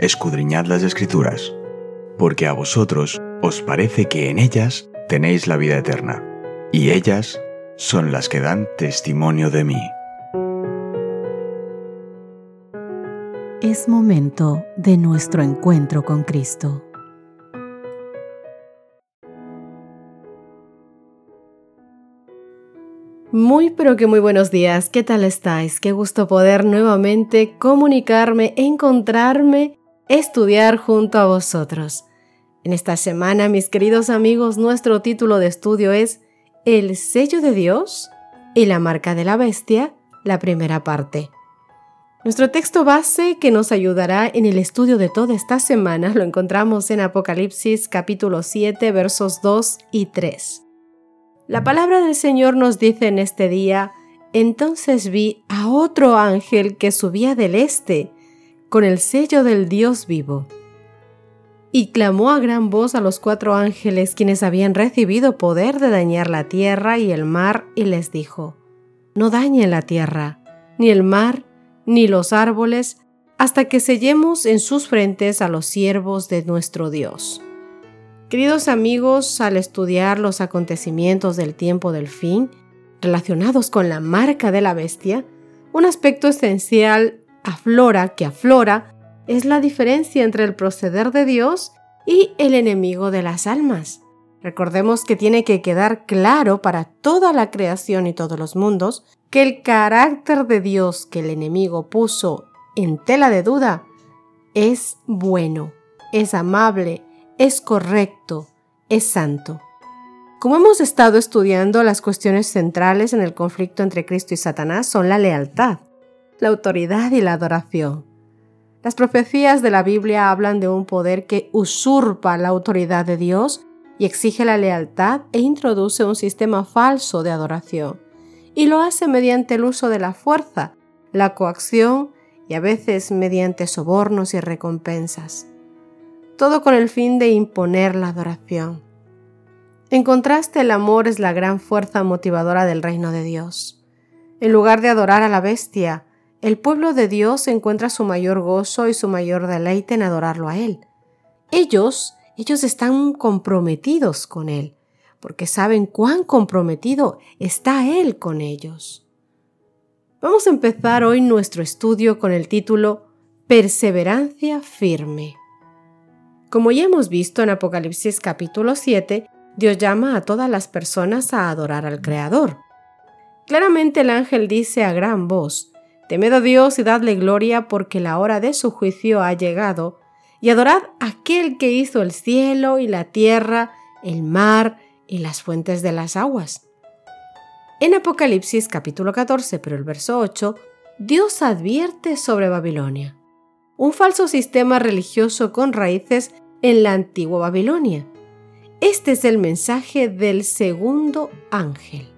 escudriñad las escrituras, porque a vosotros os parece que en ellas tenéis la vida eterna, y ellas son las que dan testimonio de mí. Es momento de nuestro encuentro con Cristo. Muy pero que muy buenos días, ¿qué tal estáis? Qué gusto poder nuevamente comunicarme, encontrarme, estudiar junto a vosotros. En esta semana, mis queridos amigos, nuestro título de estudio es El sello de Dios y la marca de la bestia, la primera parte. Nuestro texto base que nos ayudará en el estudio de toda esta semana lo encontramos en Apocalipsis capítulo 7 versos 2 y 3. La palabra del Señor nos dice en este día, entonces vi a otro ángel que subía del este, con el sello del Dios vivo. Y clamó a gran voz a los cuatro ángeles quienes habían recibido poder de dañar la tierra y el mar, y les dijo, No dañen la tierra, ni el mar, ni los árboles, hasta que sellemos en sus frentes a los siervos de nuestro Dios. Queridos amigos, al estudiar los acontecimientos del tiempo del fin, relacionados con la marca de la bestia, un aspecto esencial aflora que aflora es la diferencia entre el proceder de Dios y el enemigo de las almas. Recordemos que tiene que quedar claro para toda la creación y todos los mundos que el carácter de Dios que el enemigo puso en tela de duda es bueno, es amable, es correcto, es santo. Como hemos estado estudiando, las cuestiones centrales en el conflicto entre Cristo y Satanás son la lealtad, la autoridad y la adoración. Las profecías de la Biblia hablan de un poder que usurpa la autoridad de Dios y exige la lealtad e introduce un sistema falso de adoración. Y lo hace mediante el uso de la fuerza, la coacción y a veces mediante sobornos y recompensas todo con el fin de imponer la adoración. En contraste, el amor es la gran fuerza motivadora del reino de Dios. En lugar de adorar a la bestia, el pueblo de Dios encuentra su mayor gozo y su mayor deleite en adorarlo a Él. Ellos, ellos están comprometidos con Él, porque saben cuán comprometido está Él con ellos. Vamos a empezar hoy nuestro estudio con el título Perseverancia firme. Como ya hemos visto en Apocalipsis capítulo 7, Dios llama a todas las personas a adorar al Creador. Claramente el ángel dice a gran voz, Temed a Dios y dadle gloria porque la hora de su juicio ha llegado, y adorad a aquel que hizo el cielo y la tierra, el mar y las fuentes de las aguas. En Apocalipsis capítulo 14, pero el verso 8, Dios advierte sobre Babilonia un falso sistema religioso con raíces en la antigua Babilonia. Este es el mensaje del segundo ángel.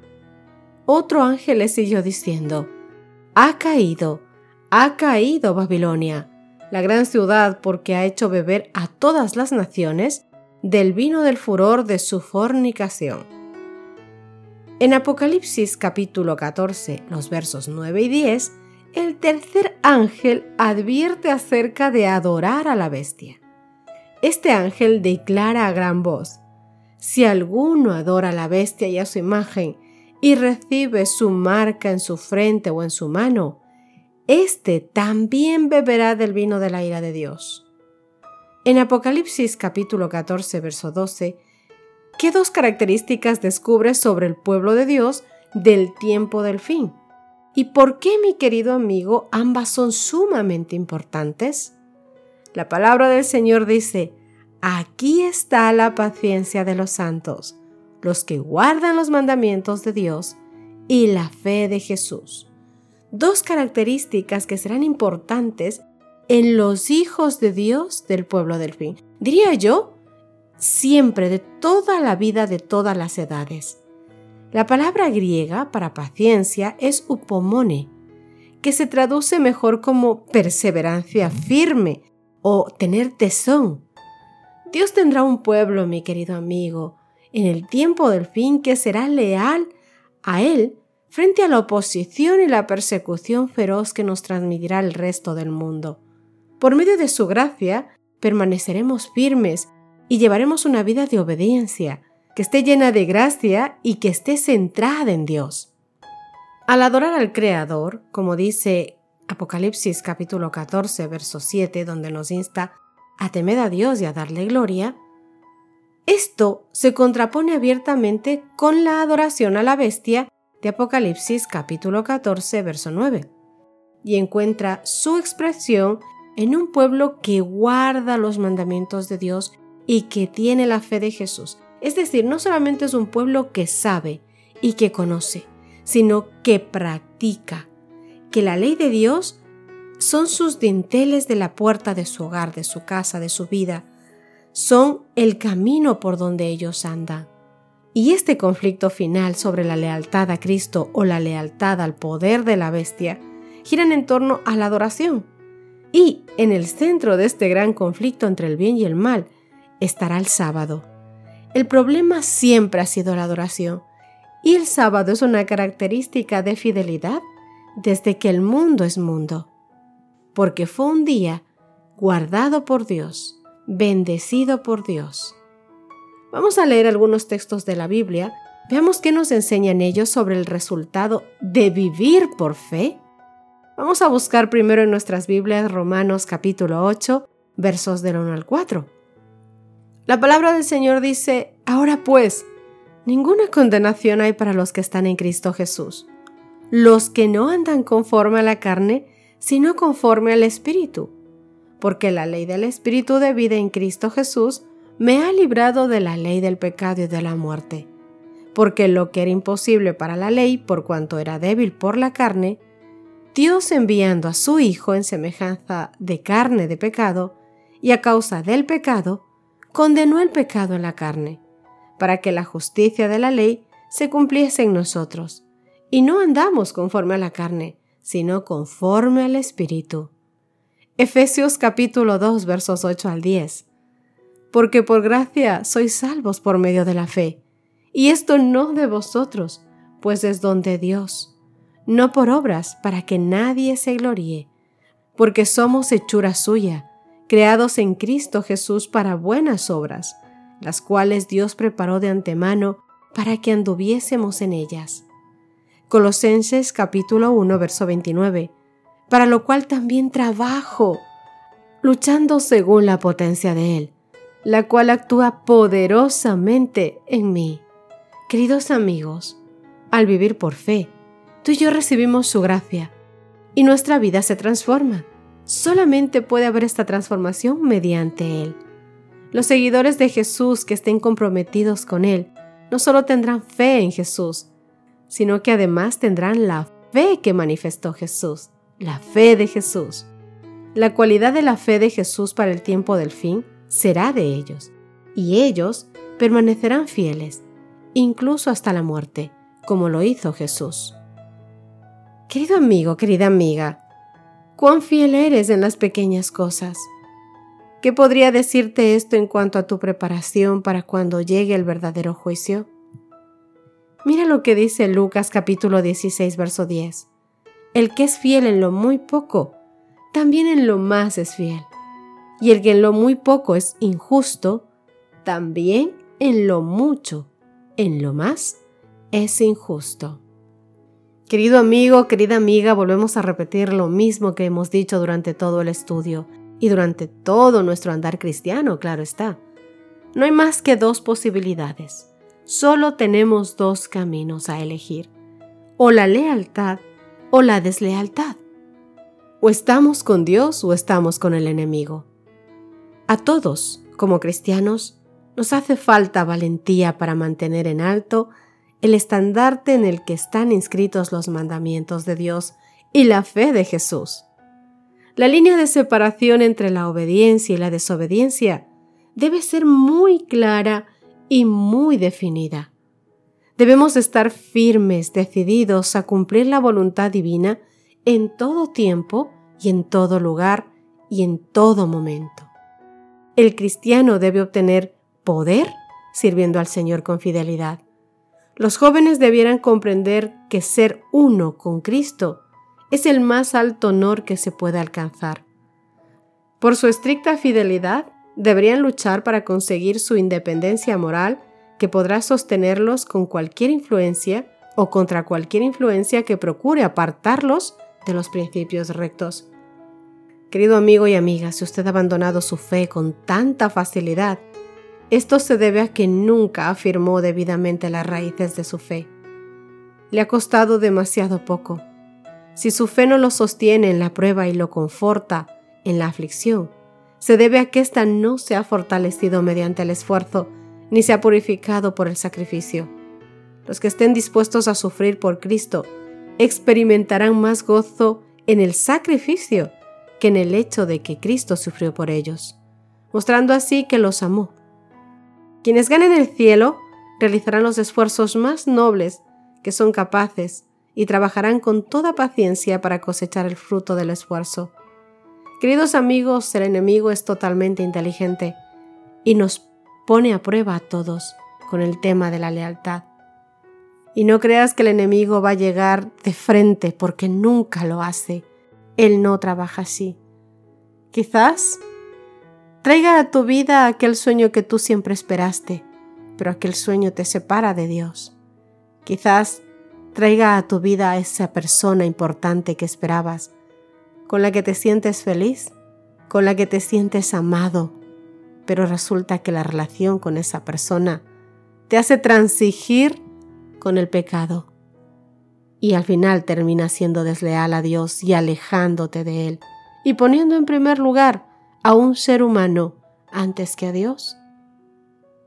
Otro ángel le siguió diciendo, Ha caído, ha caído Babilonia, la gran ciudad porque ha hecho beber a todas las naciones del vino del furor de su fornicación. En Apocalipsis capítulo 14, los versos 9 y 10, el tercer ángel advierte acerca de adorar a la bestia. Este ángel declara a gran voz, si alguno adora a la bestia y a su imagen y recibe su marca en su frente o en su mano, éste también beberá del vino de la ira de Dios. En Apocalipsis capítulo 14, verso 12, ¿qué dos características descubre sobre el pueblo de Dios del tiempo del fin? ¿Y por qué, mi querido amigo, ambas son sumamente importantes? La palabra del Señor dice, aquí está la paciencia de los santos, los que guardan los mandamientos de Dios y la fe de Jesús. Dos características que serán importantes en los hijos de Dios del pueblo del fin. Diría yo, siempre de toda la vida de todas las edades. La palabra griega para paciencia es upomone, que se traduce mejor como perseverancia firme o tener tesón. Dios tendrá un pueblo, mi querido amigo, en el tiempo del fin que será leal a Él frente a la oposición y la persecución feroz que nos transmitirá el resto del mundo. Por medio de su gracia, permaneceremos firmes y llevaremos una vida de obediencia, que esté llena de gracia y que esté centrada en Dios. Al adorar al Creador, como dice Apocalipsis capítulo 14, verso 7, donde nos insta a temer a Dios y a darle gloria, esto se contrapone abiertamente con la adoración a la bestia de Apocalipsis capítulo 14, verso 9, y encuentra su expresión en un pueblo que guarda los mandamientos de Dios y que tiene la fe de Jesús. Es decir, no solamente es un pueblo que sabe y que conoce, sino que practica, que la ley de Dios son sus dinteles de la puerta de su hogar, de su casa, de su vida, son el camino por donde ellos andan. Y este conflicto final sobre la lealtad a Cristo o la lealtad al poder de la bestia giran en torno a la adoración. Y en el centro de este gran conflicto entre el bien y el mal estará el sábado. El problema siempre ha sido la adoración, y el sábado es una característica de fidelidad desde que el mundo es mundo, porque fue un día guardado por Dios, bendecido por Dios. Vamos a leer algunos textos de la Biblia, veamos qué nos enseñan ellos sobre el resultado de vivir por fe. Vamos a buscar primero en nuestras Biblias Romanos capítulo 8, versos del 1 al 4. La palabra del Señor dice, ahora pues, ninguna condenación hay para los que están en Cristo Jesús, los que no andan conforme a la carne, sino conforme al Espíritu, porque la ley del Espíritu de vida en Cristo Jesús me ha librado de la ley del pecado y de la muerte, porque lo que era imposible para la ley, por cuanto era débil por la carne, Dios enviando a su Hijo en semejanza de carne de pecado, y a causa del pecado, condenó el pecado en la carne, para que la justicia de la ley se cumpliese en nosotros, y no andamos conforme a la carne, sino conforme al Espíritu. Efesios capítulo 2 versos 8 al 10. Porque por gracia sois salvos por medio de la fe, y esto no de vosotros, pues es don de Dios, no por obras para que nadie se gloríe, porque somos hechura suya, creados en Cristo Jesús para buenas obras, las cuales Dios preparó de antemano para que anduviésemos en ellas. Colosenses capítulo 1, verso 29, para lo cual también trabajo, luchando según la potencia de Él, la cual actúa poderosamente en mí. Queridos amigos, al vivir por fe, tú y yo recibimos su gracia y nuestra vida se transforma. Solamente puede haber esta transformación mediante Él. Los seguidores de Jesús que estén comprometidos con Él no solo tendrán fe en Jesús, sino que además tendrán la fe que manifestó Jesús, la fe de Jesús. La cualidad de la fe de Jesús para el tiempo del fin será de ellos, y ellos permanecerán fieles, incluso hasta la muerte, como lo hizo Jesús. Querido amigo, querida amiga, cuán fiel eres en las pequeñas cosas. ¿Qué podría decirte esto en cuanto a tu preparación para cuando llegue el verdadero juicio? Mira lo que dice Lucas capítulo 16, verso 10. El que es fiel en lo muy poco, también en lo más es fiel. Y el que en lo muy poco es injusto, también en lo mucho, en lo más, es injusto. Querido amigo, querida amiga, volvemos a repetir lo mismo que hemos dicho durante todo el estudio y durante todo nuestro andar cristiano, claro está. No hay más que dos posibilidades. Solo tenemos dos caminos a elegir. O la lealtad o la deslealtad. O estamos con Dios o estamos con el enemigo. A todos, como cristianos, nos hace falta valentía para mantener en alto el estandarte en el que están inscritos los mandamientos de Dios y la fe de Jesús. La línea de separación entre la obediencia y la desobediencia debe ser muy clara y muy definida. Debemos estar firmes, decididos a cumplir la voluntad divina en todo tiempo y en todo lugar y en todo momento. El cristiano debe obtener poder sirviendo al Señor con fidelidad los jóvenes debieran comprender que ser uno con Cristo es el más alto honor que se puede alcanzar. Por su estricta fidelidad, deberían luchar para conseguir su independencia moral que podrá sostenerlos con cualquier influencia o contra cualquier influencia que procure apartarlos de los principios rectos. Querido amigo y amiga, si usted ha abandonado su fe con tanta facilidad, esto se debe a que nunca afirmó debidamente las raíces de su fe. Le ha costado demasiado poco. Si su fe no lo sostiene en la prueba y lo conforta en la aflicción, se debe a que ésta no se ha fortalecido mediante el esfuerzo ni se ha purificado por el sacrificio. Los que estén dispuestos a sufrir por Cristo experimentarán más gozo en el sacrificio que en el hecho de que Cristo sufrió por ellos, mostrando así que los amó. Quienes ganen el cielo realizarán los esfuerzos más nobles que son capaces y trabajarán con toda paciencia para cosechar el fruto del esfuerzo. Queridos amigos, el enemigo es totalmente inteligente y nos pone a prueba a todos con el tema de la lealtad. Y no creas que el enemigo va a llegar de frente porque nunca lo hace. Él no trabaja así. Quizás traiga a tu vida aquel sueño que tú siempre esperaste, pero aquel sueño te separa de Dios. Quizás traiga a tu vida a esa persona importante que esperabas, con la que te sientes feliz, con la que te sientes amado, pero resulta que la relación con esa persona te hace transigir con el pecado y al final terminas siendo desleal a Dios y alejándote de Él y poniendo en primer lugar a un ser humano antes que a Dios.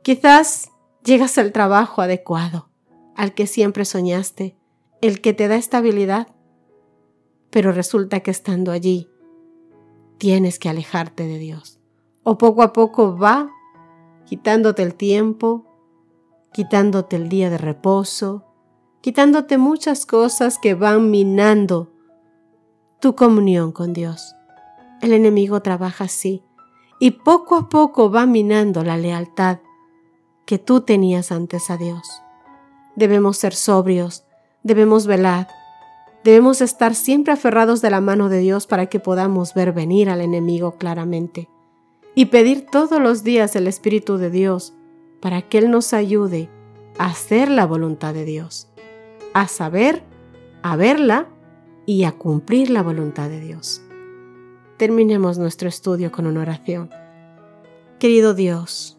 Quizás llegas al trabajo adecuado, al que siempre soñaste, el que te da estabilidad, pero resulta que estando allí tienes que alejarte de Dios o poco a poco va quitándote el tiempo, quitándote el día de reposo, quitándote muchas cosas que van minando tu comunión con Dios. El enemigo trabaja así y poco a poco va minando la lealtad que tú tenías antes a Dios. Debemos ser sobrios, debemos velar, debemos estar siempre aferrados de la mano de Dios para que podamos ver venir al enemigo claramente y pedir todos los días el Espíritu de Dios para que Él nos ayude a hacer la voluntad de Dios, a saber, a verla y a cumplir la voluntad de Dios. Terminemos nuestro estudio con una oración. Querido Dios,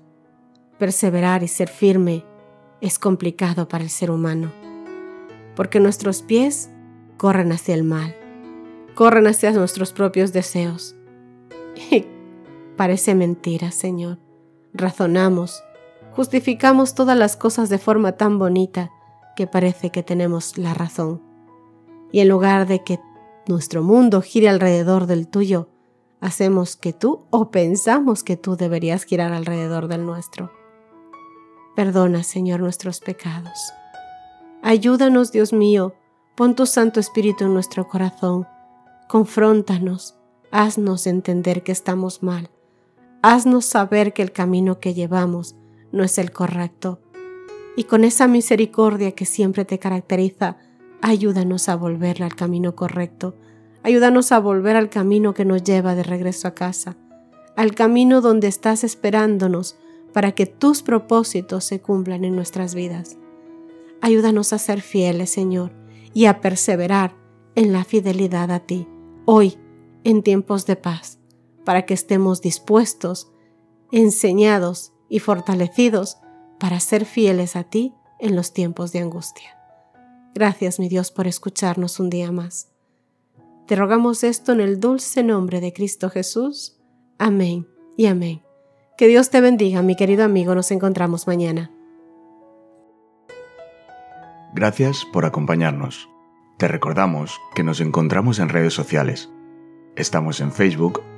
perseverar y ser firme es complicado para el ser humano, porque nuestros pies corren hacia el mal, corren hacia nuestros propios deseos. Parece mentira, Señor. Razonamos, justificamos todas las cosas de forma tan bonita que parece que tenemos la razón. Y en lugar de que nuestro mundo gire alrededor del tuyo, hacemos que tú o pensamos que tú deberías girar alrededor del nuestro. Perdona, Señor, nuestros pecados. Ayúdanos, Dios mío, pon tu Santo Espíritu en nuestro corazón, confróntanos, haznos entender que estamos mal Haznos saber que el camino que llevamos no es el correcto. Y con esa misericordia que siempre te caracteriza, ayúdanos a volver al camino correcto. Ayúdanos a volver al camino que nos lleva de regreso a casa, al camino donde estás esperándonos para que tus propósitos se cumplan en nuestras vidas. Ayúdanos a ser fieles, Señor, y a perseverar en la fidelidad a ti, hoy, en tiempos de paz para que estemos dispuestos, enseñados y fortalecidos para ser fieles a ti en los tiempos de angustia. Gracias, mi Dios, por escucharnos un día más. Te rogamos esto en el dulce nombre de Cristo Jesús. Amén y amén. Que Dios te bendiga, mi querido amigo. Nos encontramos mañana. Gracias por acompañarnos. Te recordamos que nos encontramos en redes sociales. Estamos en Facebook,